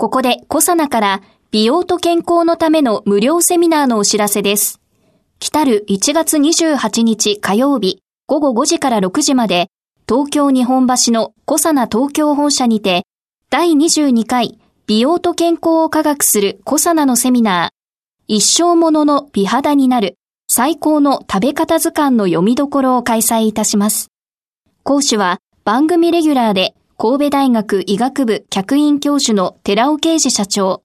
ここでコサナから美容と健康のための無料セミナーのお知らせです。来る1月28日火曜日午後5時から6時まで東京日本橋のコサナ東京本社にて第22回美容と健康を科学するコサナのセミナー一生ものの美肌になる最高の食べ方図鑑の読みどころを開催いたします。講師は番組レギュラーで神戸大学医学部客員教授の寺尾啓治社長。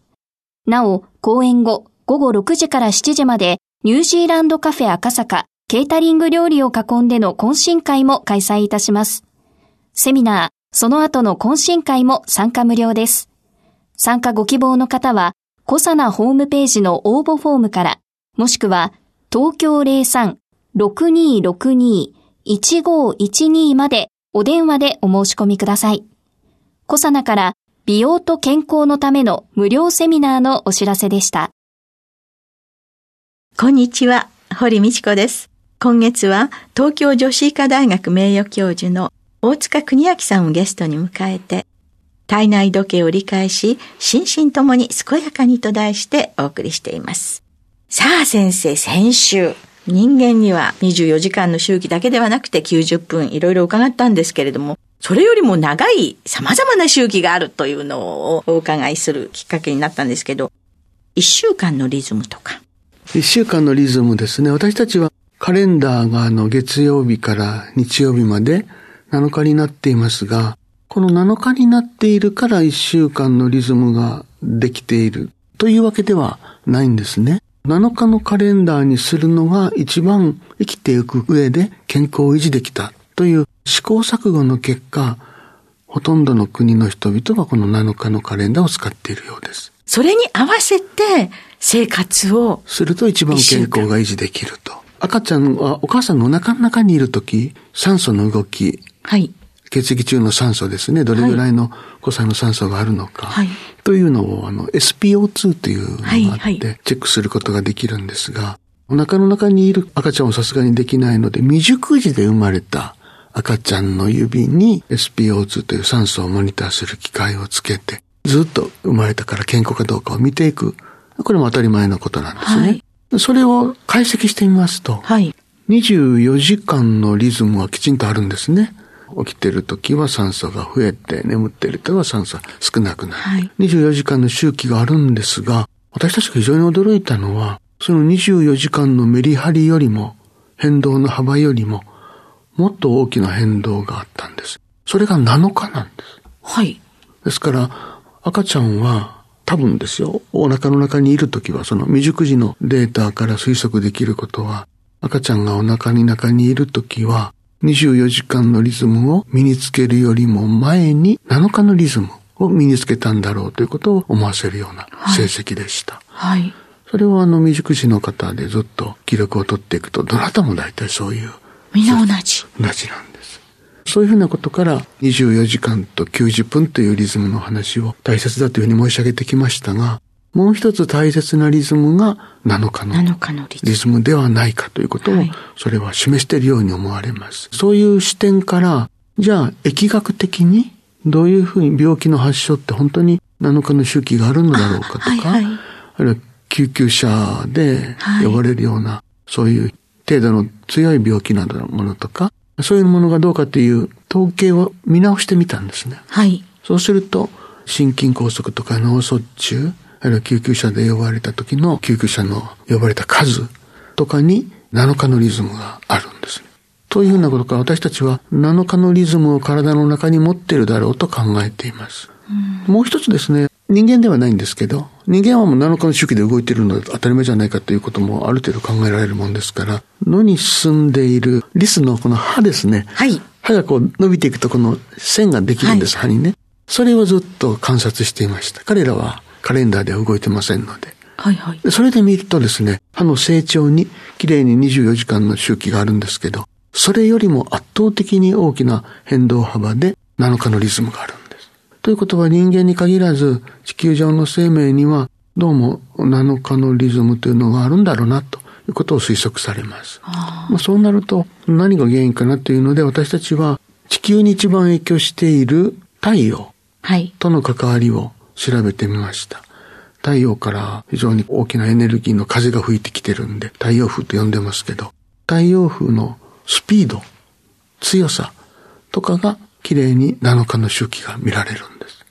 なお、講演後午後6時から7時までニュージーランドカフェ赤坂ケータリング料理を囲んでの懇親会も開催いたします。セミナー、その後の懇親会も参加無料です。参加ご希望の方は、コサナホームページの応募フォームから、もしくは、東京03-6262-1512までお電話でお申し込みください。コサナから美容と健康のための無料セミナーのお知らせでした。こんにちは、堀道子です。今月は東京女子医科大学名誉教授の大塚国明さんをゲストに迎えて、体内時計を理解し、心身ともに健やかにと題してお送りしています。さあ先生、先週、人間には24時間の周期だけではなくて90分いろいろ伺ったんですけれども、それよりも長い様々な周期があるというのをお伺いするきっかけになったんですけど、1週間のリズムとか、一週間のリズムですね。私たちはカレンダーがあの月曜日から日曜日まで7日になっていますが、この7日になっているから一週間のリズムができているというわけではないんですね。7日のカレンダーにするのが一番生きていく上で健康を維持できたという試行錯誤の結果、ほとんどの国の人々がこの7日のカレンダーを使っているようです。それに合わせて生活をすると一番健康が維持できると。赤ちゃんはお母さんのお腹の中にいるとき、酸素の動き、はい、血液中の酸素ですね、どれぐらいの誤差の酸素があるのか、はい、というのをあの SPO2 というのがあって、チェックすることができるんですが、お腹の中にいる赤ちゃんはさすがにできないので、未熟児で生まれた赤ちゃんの指に SPO2 という酸素をモニターする機械をつけて、ずっと生まれたから健康かどうかを見ていくこれも当たり前のことなんですね。はい、それを解析してみますと、はい、24時間のリズムはきちんとあるんですね。起きてる時は酸素が増えて、眠ってる時は酸素が少なくなる。はい、24時間の周期があるんですが、私たちが非常に驚いたのは、その24時間のメリハリよりも、変動の幅よりも、もっと大きな変動があったんです。それが7日なんです。はい。ですから、赤ちゃんは多分ですよ、お腹の中にいるときは、その未熟児のデータから推測できることは、赤ちゃんがお腹に中にいるときは、24時間のリズムを身につけるよりも前に7日のリズムを身につけたんだろうということを思わせるような成績でした。はい。はい、それはあの未熟児の方でずっと記録を取っていくと、どなたも大体そういう。みんな同じ。同じなんです。そういうふうなことから24時間と90分というリズムの話を大切だというふうに申し上げてきましたが、もう一つ大切なリズムが7日のリズムではないかということを、それは示しているように思われます。そういう視点から、じゃあ疫学的にどういうふうに病気の発症って本当に7日の周期があるのだろうかとか、あはいはい、あるいは救急車で呼ばれるような、はい、そういう程度の強い病気などのものとか、そういうものがどうかという統計を見直してみたんですね。はい。そうすると、心筋梗塞とか脳卒中、あるいは救急車で呼ばれた時の救急車の呼ばれた数とかに7日のリズムがあるんですね。というふうなことから私たちは7日のリズムを体の中に持っているだろうと考えています。うもう一つですね、人間ではないんですけど、人間はもう7日の周期で動いているので当たり前じゃないかということもある程度考えられるもんですから、野に進んでいるリスのこの歯ですね。はい。歯がこう伸びていくとこの線ができるんです、はい、歯にね。それをずっと観察していました。彼らはカレンダーでは動いてませんので。はいはい。それで見るとですね、歯の成長にきれいに24時間の周期があるんですけど、それよりも圧倒的に大きな変動幅で7日のリズムがあるんです。ということは人間に限らず地球上の生命にはどうも7日のリズムというのがあるんだろうなということを推測されます。まあ、そうなると何が原因かなというので私たちは地球に一番影響している太陽との関わりを調べてみました。太陽から非常に大きなエネルギーの風が吹いてきてるんで太陽風と呼んでますけど太陽風のスピード、強さとかが綺麗に7日の周期が見られるんです。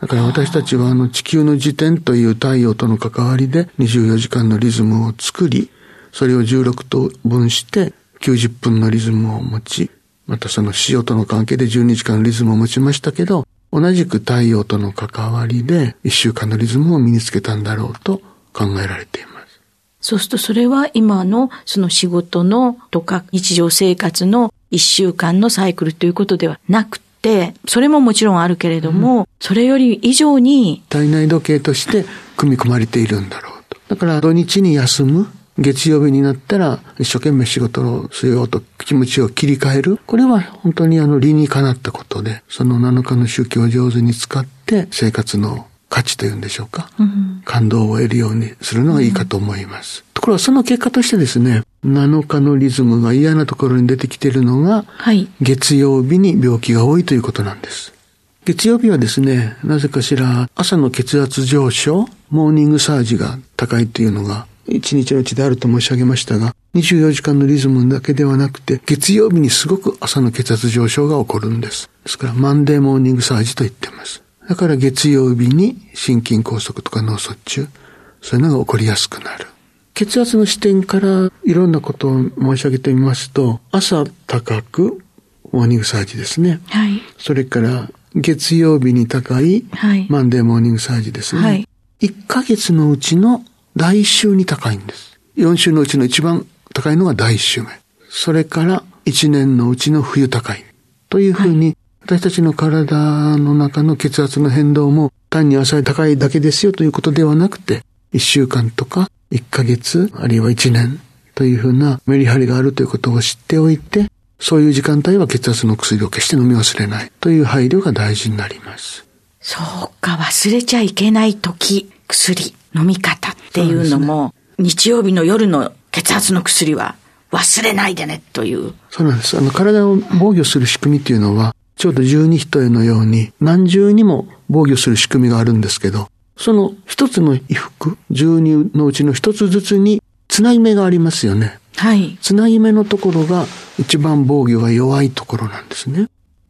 だから私たちはあの地球の時点という太陽との関わりで24時間のリズムを作り、それを16等分して90分のリズムを持ち、またその潮との関係で12時間のリズムを持ちましたけど、同じく太陽との関わりで1週間のリズムを身につけたんだろうと考えられています。そうするとそれは今のその仕事のとか日常生活の1週間のサイクルということではなくて、それももちろんあるけれども、うん、それより以上に体内時計として組み込まれているんだろうと。だから土日に休む月曜日になったら一生懸命仕事をしようと気持ちを切り替える。これは本当にあの理にかなったことで、その7日の宗教を上手に使って生活の価値というんでしょうか、うん、感動を得るようにするのがいいかと思います。うん、ところがその結果としてですね、7日のリズムが嫌なところに出てきているのが、はい、月曜日に病気が多いということなんです。月曜日はですね、なぜかしら朝の血圧上昇、モーニングサージが高いというのが一日のうちであると申し上げましたが、24時間のリズムだけではなくて、月曜日にすごく朝の血圧上昇が起こるんです。ですから、マンデーモーニングサージと言ってます。だから月曜日に心筋梗塞とか脳卒中、そういうのが起こりやすくなる。血圧の視点からいろんなことを申し上げてみますと、朝高く、モーニングサージですね。はい。それから月曜日に高い、はい、マンデーモーニングサージですね。はい。1ヶ月のうちの第1週に高いんです。4週のうちの一番高いのが第1週目。それから1年のうちの冬高い。というふうに、私たちの体の中の血圧の変動も単に朝高いだけですよということではなくて、1週間とか1ヶ月、あるいは1年というふうなメリハリがあるということを知っておいて、そういう時間帯は血圧の薬を決して飲み忘れないという配慮が大事になります。そうか、忘れちゃいけない時、薬、飲み方っていうのも、ね、日曜日の夜の血圧の薬は忘れないでねという。そうなんです。あの、体を防御する仕組みっていうのは、ちょうど十二人のように何重にも防御する仕組みがあるんですけど、その一つの衣服、十二のうちの一つずつにつなぎ目がありますよね。はい。つなぎ目のところが一番防御が弱いところなんですね。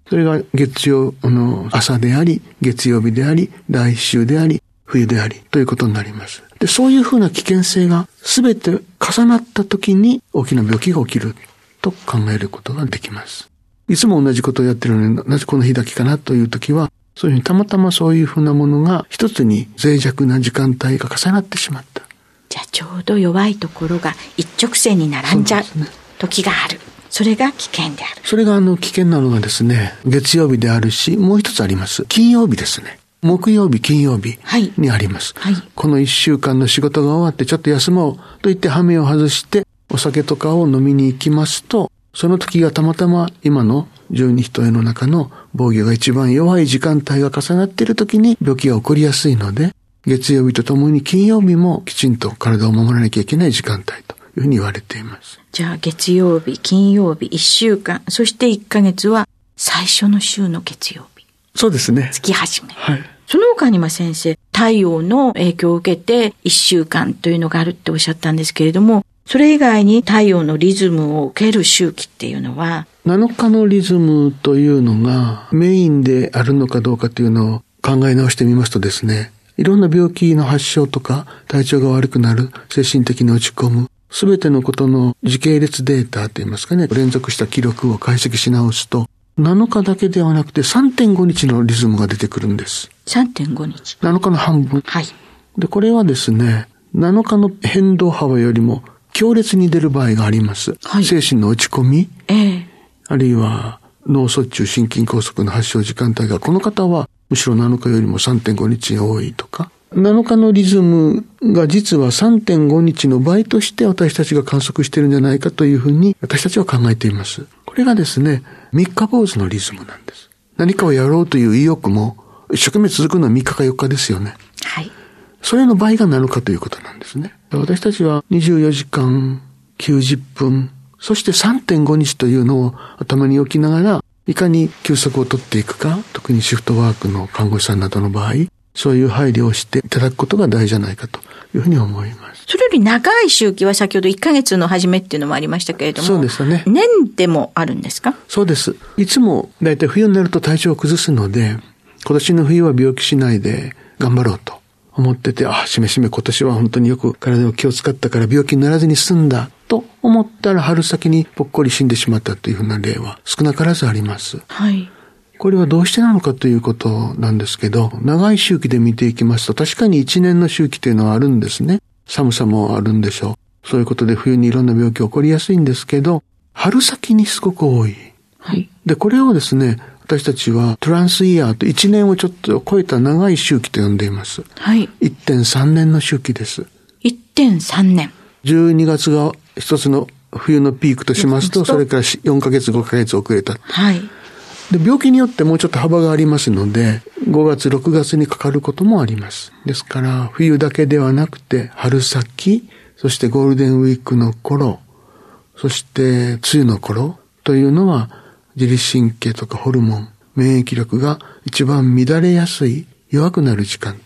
それが月曜の朝であり、月曜日であり、来週であり、冬であり、ということになります。で、そういうふうな危険性が全て重なった時に大きな病気が起きると考えることができます。いつも同じことをやってるのになぜこの日だけかなという時は、そういうふうにたまたまそういうふうなものが一つに脆弱な時間帯が重なってしまった。じゃあちょうど弱いところが一直線に並んじゃう時がある。それが危険である。それがあの危険なのがですね、月曜日であるし、もう一つあります。金曜日ですね。木曜日、金曜日にあります。はいはい、この一週間の仕事が終わってちょっと休もうと言って羽目を外してお酒とかを飲みに行きますと、その時がたまたま今の十二人の中の防御が一番弱い時間帯が重なっている時に病気が起こりやすいので、月曜日とともに金曜日もきちんと体を守らなきゃいけない時間帯というふうに言われています。じゃあ月曜日、金曜日、一週間、そして一ヶ月は最初の週の月曜日。そうですね。月始め。はい。その他にも先生、太陽の影響を受けて一週間というのがあるっておっしゃったんですけれども、それ以外に太陽のリズムを受ける周期っていうのは7日のリズムというのがメインであるのかどうかというのを考え直してみますとですね、いろんな病気の発症とか体調が悪くなる、精神的に落ち込む、すべてのことの時系列データといいますかね、連続した記録を解析し直すと、7日だけではなくて3.5日のリズムが出てくるんです。3.5日 ?7 日の半分。はい。で、これはですね、7日の変動幅よりも強烈に出る場合があります。はい、精神の落ち込み、ええ、あるいは脳卒中、心筋梗塞の発症時間帯が、この方はむしろ7日よりも3.5日が多いとか、7日のリズムが実は3.5日の倍として私たちが観測しているんじゃないかというふうに私たちは考えています。これがですね、3日坊主のリズムなんです。何かをやろうという意欲も一生懸命続くのは3日か4日ですよね。はい。それの倍が7日ということなんですね。私たちは24時間90分、そして3.5日というのを頭に置きながら、いかに休息を取っていくか、特にシフトワークの看護師さんなどの場合、そういう配慮をしていただくことが大事じゃないかというふうに思います。それより長い周期は先ほど1ヶ月の初めっていうのもありましたけれども。そうですね。年でもあるんですか？そうです。いつも大体冬になると体調を崩すので、今年の冬は病気しないで頑張ろうと思ってて、あ、しめしめ今年は本当によく体を気を使ったから病気にならずに済んだと思ったら春先にぽっこり死んでしまったというふうな例は少なからずあります。はい。これはどうしてなのかということなんですけど、長い周期で見ていきますと、確かに1年の周期というのはあるんですね。寒さもあるんでしょう。そういうことで冬にいろんな病気起こりやすいんですけど、春先にすごく多い。はい。で、これをですね、私たちはトランスイヤーと1年をちょっと超えた長い周期と呼んでいます。はい。1.3年の周期です。1.3年。12月が一つの冬のピークとしますと、それから4ヶ月、5ヶ月遅れた。はい。で、病気によってもうちょっと幅がありますので、5月、6月にかかることもあります。ですから、冬だけではなくて、春先、そしてゴールデンウィークの頃、そして梅雨の頃というのは、自律神経とかホルモン、免疫力が一番乱れやすい、弱くなる時間帯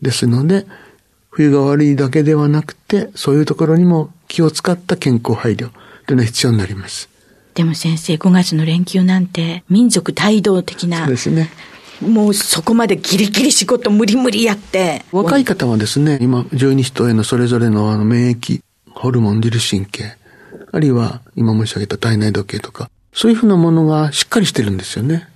ですので、冬が悪いだけではなくて、そういうところにも気を使った健康配慮というのは必要になります。でも先生、5月の連休なんて民族帯同的な。そうですね。もうそこまでギリギリ仕事無理無理やって。若い方はですね、今、十二人へのそれぞれのあの免疫、ホルモン、自律神経、あるいは今申し上げた体内時計とか、そういうふうなものがしっかりしてるんですよね。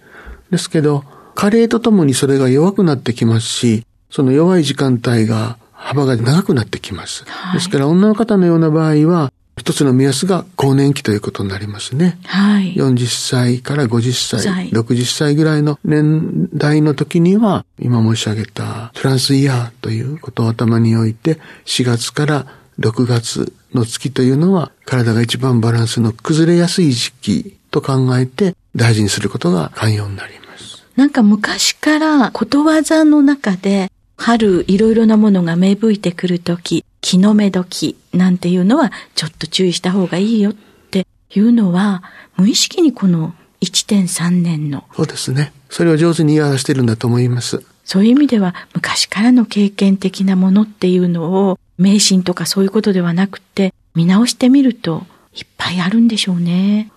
ですけど、加齢とともにそれが弱くなってきますし、その弱い時間帯が幅が長くなってきます。はい、ですから女の方のような場合は、一つの目安が更年期ということになりますね。はい。40歳から50歳、60歳ぐらいの年代の時には、今申し上げたトランスイヤーということを頭に置いて、4月から6月の月というのは、体が一番バランスの崩れやすい時期と考えて、大事にすることが寛容になります。なんか昔からことわざの中で、春いろいろなものが芽吹いてくるとき、気の目時なんていうのはちょっと注意した方がいいよっていうのは、無意識にこの1.3年の。そうですね。それを上手に言い表してるんだと思います。そういう意味では昔からの経験的なものっていうのを迷信とかそういうことではなくて見直してみるといっぱいあるんでしょうね。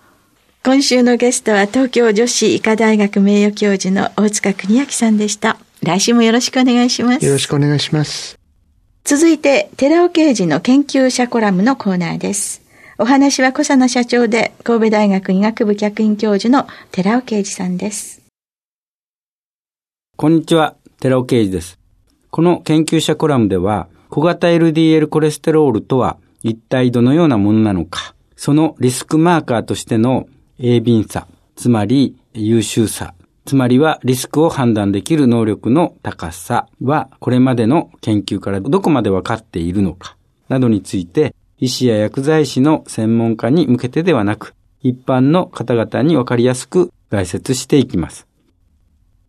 今週のゲストは東京女子医科大学名誉教授の大塚邦明さんでした。来週もよろしくお願いします。よろしくお願いします。続いて、寺尾刑事の研究者コラムのコーナーです。お話は小佐奈社長で、神戸大学医学部客員教授の寺尾啓二さんです。こんにちは、寺尾啓二です。この研究者コラムでは、小型 LDL コレステロールとは一体どのようなものなのか、そのリスクマーカーとしての鋭敏さ、つまり優秀さ、つまりはリスクを判断できる能力の高さはこれまでの研究からどこまで分かっているのかなどについて医師や薬剤師の専門家に向けてではなく一般の方々に分かりやすく解説していきます。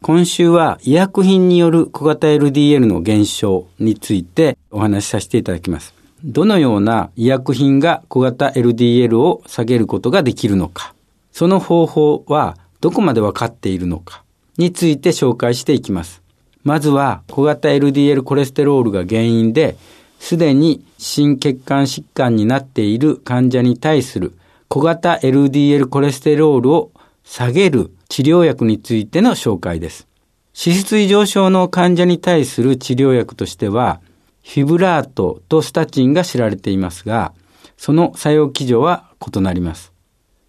今週は医薬品による小型 LDL の減少についてお話しさせていただきます。どのような医薬品が小型 LDL を下げることができるのか、その方法はどこまでわかっているのかについて紹介していきます。まずは小型 LDL コレステロールが原因で、すでに心血管疾患になっている患者に対する小型 LDL コレステロールを下げる治療薬についての紹介です。脂質異常症の患者に対する治療薬としては、フィブラートとスタチンが知られていますが、その作用基準は異なります。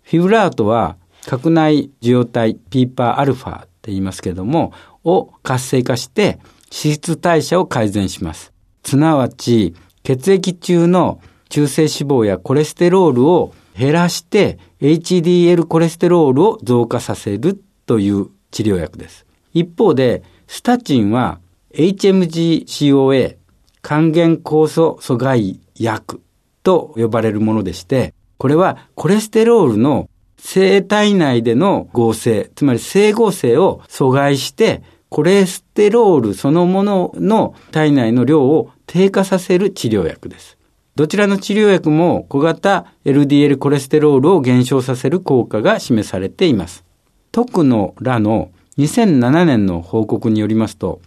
フィブラートは核内受容体ピーパーアルファって言いますけれども、を活性化して脂質代謝を改善します。すなわち、血液中の中性脂肪やコレステロールを減らして HDL コレステロールを増加させるという治療薬です。一方で、スタチンは HMG-CoA 還元酵素阻害薬と呼ばれるものでして、これはコレステロールの生体内での合成、つまり整合性を阻害して、コレステロールそのものの体内の量を低下させる治療薬です。どちらの治療薬も小型 LDL コレステロールを減少させる効果が示されています。徳野らの2007年の報告によりますと、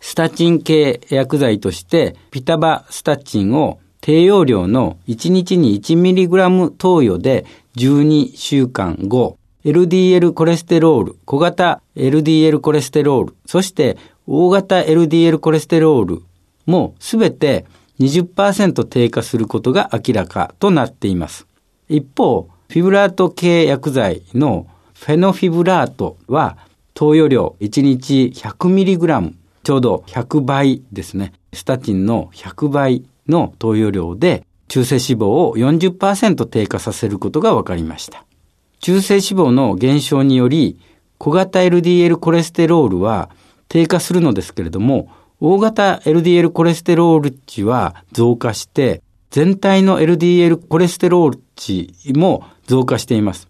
スタチン系薬剤としてピタバスタチンを低用量の1日に 1mg 投与で12週間後、LDL コレステロール、小型 LDL コレステロール、そして大型 LDL コレステロールもすべて20%低下することが明らかとなっています。一方、フィブラート系薬剤のフェノフィブラートは投与量1日 100mg ちょうど100倍ですね。スタチンの100倍の投与量で中性脂肪を40%低下させることが分かりました。中性脂肪の減少により小型 LDL コレステロールは低下するのですけれども、大型 LDL コレステロール値は増加して、全体の LDL コレステロール値も増加しています。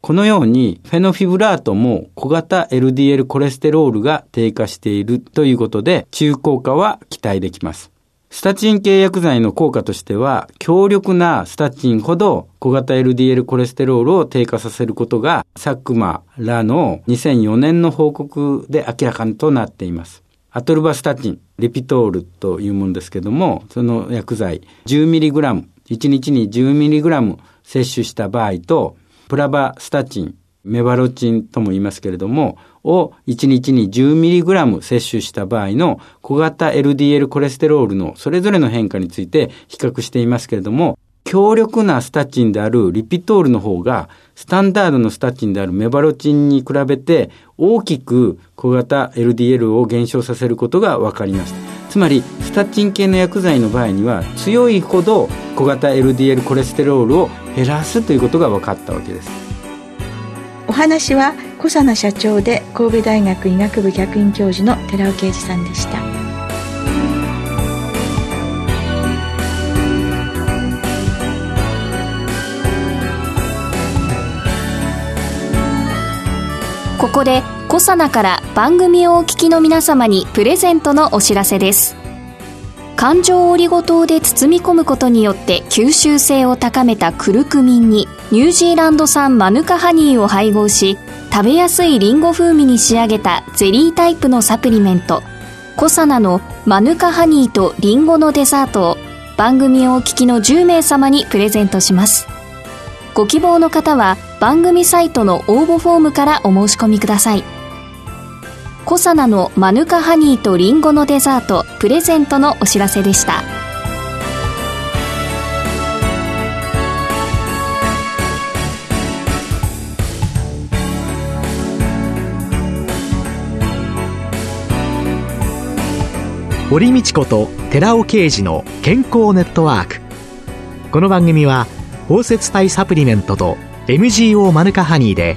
このようにフェノフィブラートも小型 LDL コレステロールが低下しているということで中効果は期待できます。スタチン系薬剤の効果としては、強力なスタチンほど小型 LDL コレステロールを低下させることが、サックマらの2004年の報告で明らかとなっています。アトルバスタチン、リピトールというものですけども、その薬剤 10mg、1日に 10mg 摂取した場合と、プラバスタチン、メバロチンとも言いますけれども、を1日に 10mg 摂取した場合の小型 LDL コレステロールのそれぞれの変化について比較していますけれども、強力なスタチンであるリピトールの方が、スタンダードのスタチンであるメバロチンに比べて大きく小型 LDL を減少させることが分かりました。つまり、スタチン系の薬剤の場合には強いほど小型 LDL コレステロールを減らすということが分かったわけですお話は小佐奈社長で神戸大学医学部客員教授の寺尾啓二さんでした。ここでコサナから番組をお聞きの皆様にプレゼントのお知らせです。環状オリゴ糖で包み込むことによって吸収性を高めたクルクミンにニュージーランド産マヌカハニーを配合し食べやすいリンゴ風味に仕上げたゼリータイプのサプリメントコサナのマヌカハニーとリンゴのデザートを番組をお聞きの10名様にプレゼントします。ご希望の方は番組サイトの応募フォームからお申し込みください。コサナのマヌカハニーとリンゴのデザートプレゼントのお知らせでした。堀道子と寺尾啓二の健康ネットワーク。この番組は包摂体サプリメントと MGO マヌカハニーで